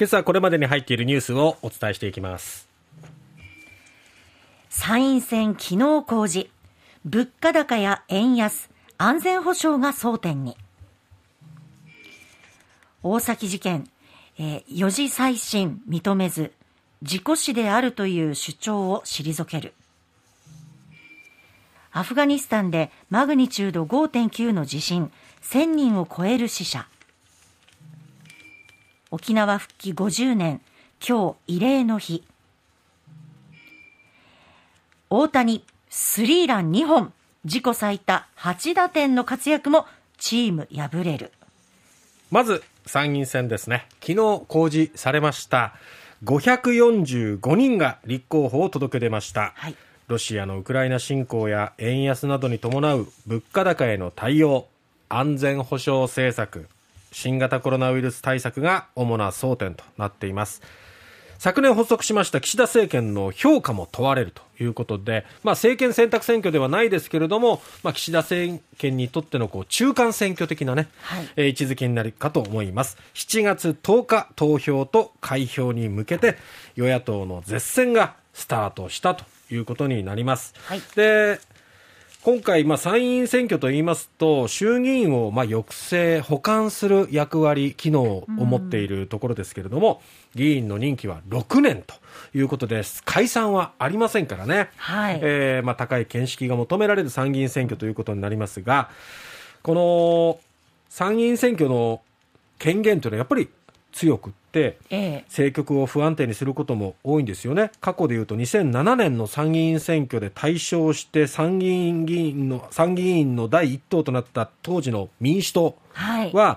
今朝これまでに入っているニュースをお伝えしていきます。参院選機能工事物価高や円安安全保障が争点に。大崎事件、えー、4次再審認めず事故死であるという主張を退ける。アフガニスタンでマグニチュード5.9の地震1000人を超える死者。沖縄復帰50年今日慰霊の日。大谷スリーラン2本。自己最多8打点の活躍もチーム敗れる。まず参議院選ですね。昨日公示されました545人が立候補を届け出ました、はい、ロシアのウクライナ侵攻や円安などに伴う物価高への対応安全保障政策新型コロナウイルス対策が主な争点となっています昨年発足しました岸田政権の評価も問われるということで、まあ、政権選択選挙ではないですけれども、まあ、岸田政権にとってのこう中間選挙的なね、はい、えー、位置づけになるかと思います。7月10日投票と開票に向けて、与野党の絶戦がスタートしたということになります。はい、で今回、まあ、参院選挙といいますと、衆議院をまあ抑制、補完する役割、機能を持っているところですけれども、議員の任期は6年ということです。解散はありませんからね。はい。えー、まあ、高い見識が求められる参議院選挙ということになりますが、この参議院選挙の権限というのはやっぱり強くって、政局を不安定にすることも多いんですよね。過去でいうと2007年の参議院選挙で大勝して参議院議員の、参議院の第一党となった当時の民主党は、はい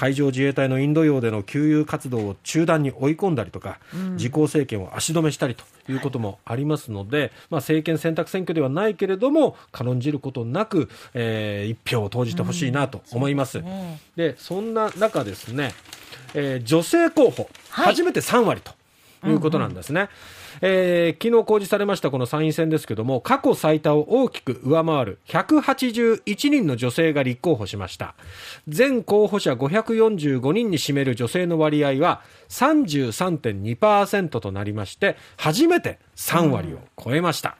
海上自衛隊のインド洋での給油活動を中断に追い込んだりとか、うん、自公政権を足止めしたりということもありますので、はい、まあ、政権選択選挙ではないけれども軽んじることなく、えー、一票を投じてほしいなと思います。うん、そで、ね、そんな中ですねえー、女性候補、はい、初めて3割ということなんですね。うんうんえー、昨日公示されましたこの参院選ですけども、過去最多を大きく上回る181人の女性が立候補しました。全候補者545人に占める女性の割合は33.2%となりまして、初めて3割を超えました。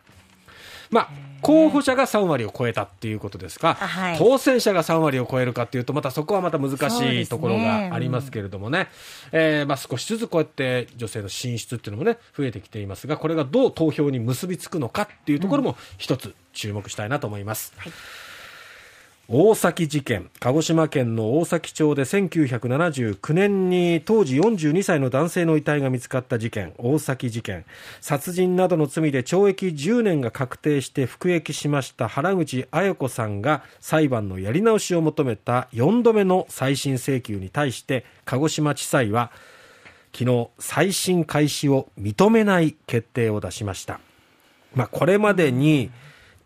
うん、まあ候補者が3割を超えたっていうことですが、はい、当選者が3割を超えるかっていうと、またそこはまた難しいところがありますけれどもね、ねうん、えー、まあ、少しずつこうやって女性の進出っていうのもね、増えてきていますが、これがどう投票に結びつくのかっていうところも一つ注目したいなと思います。うんはい大崎事件。鹿児島県の大崎町で1979年に当時42歳の男性の遺体が見つかった事件。大崎事件。殺人などの罪で懲役10年が確定して服役しました原口綾子さんが裁判のやり直しを求めた4度目の再審請求に対して鹿児島地裁は昨日再審開始を認めない決定を出しました、まあ、これまでに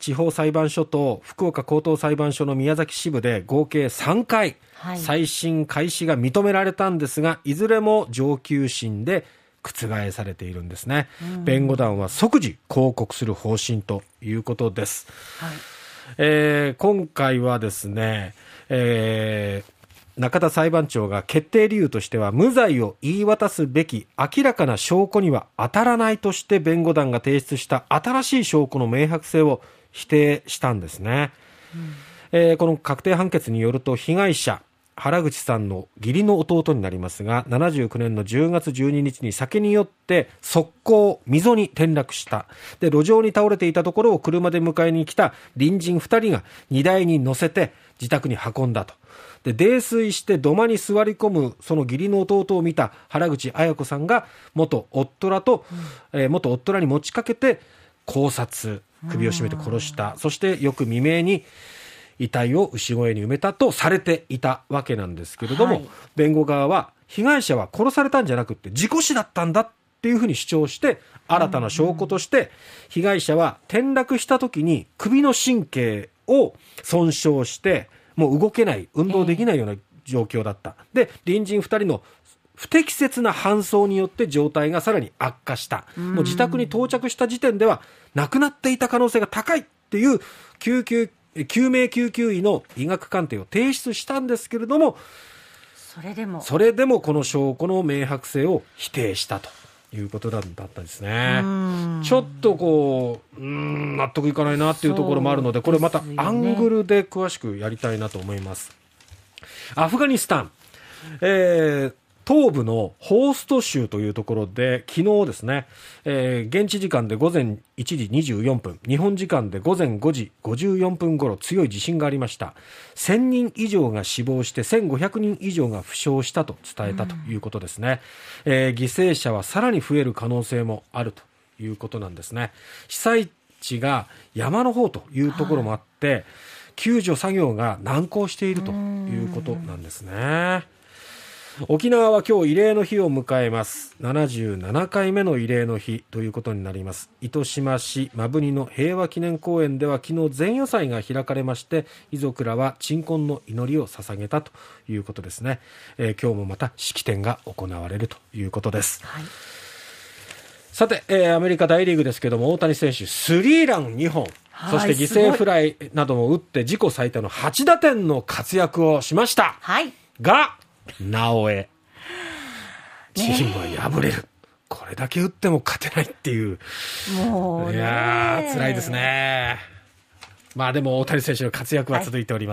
地方裁判所と福岡高等裁判所の宮崎支部で合計3回、再審開始が認められたんですが、いずれも上級審で覆されているんですね。弁護団は即時抗告する方針ということです。はい、えー、今回はですね、えー、中田裁判長が決定理由としては無罪を言い渡すべき明らかな証拠には当たらないとして弁護団が提出した新しい証拠の明白性を否定したんですね、うん、えー、この確定判決によると被害者原口さんの義理の弟になりますが79年の10月12日に酒によって速攻溝に転落した。で路上に倒れていたところを車で迎えに来た隣人2人が荷台に乗せて自宅に運んだと。で泥酔して土間に座り込むその義理の弟を見た原口綾子さんが元夫らと、うん、えー、元夫らに持ちかけて考察首を絞めて殺した、そして翌未明に遺体を牛小屋に埋めたとされていたわけなんですけれども、はい、弁護側は被害者は殺されたんじゃなくて事故死だったんだっていうふうに主張して新たな証拠として被害者は転落した時に首の神経を損傷してもう動けない運動できないような状況だった。で隣人2人の不適切な搬送によって状態がさらに悪化した。もう自宅に到着した時点では亡くなっていた可能性が高いっていう救急、救命救急医の医学鑑定を提出したんですけれども、それでもそれでもこの証拠の明白性を否定したということだったんですね。ちょっとこう、うん、納得いかないなっていうところもあるので、これまたアングルで詳しくやりたいなと思います。アフガニスタン、えー、東部のホースト州というところで、昨日ですね、えー、現地時間で午前1時24分、日本時間で午前5時54分頃、強い地震がありました。1000人以上が死亡して1500人以上が負傷したと伝えたということですね。うん、えー、犠牲者はさらに増える可能性もあるということなんですね。被災地が山の方というところもあって、はい、救助作業が難航しているということなんですね。沖縄は今日慰霊の日を迎えます。77回目の慰霊の日ということになります。糸島市摩文仁の平和記念公園では昨日前夜祭が開かれまして遺族らは鎮魂の祈りを捧げたということですね、えー、今日もまた式典が行われるということです、はい、さて、えー、アメリカ大リーグですけども大谷選手スリーラン2本。そして犠牲フライなども打って自己最多の8打点の活躍をしました。はい。が、なおえ。チームは敗れる。これだけ打っても勝てないっていう。もう、いやー、辛いですね。まあでも大谷選手の活躍は続いております。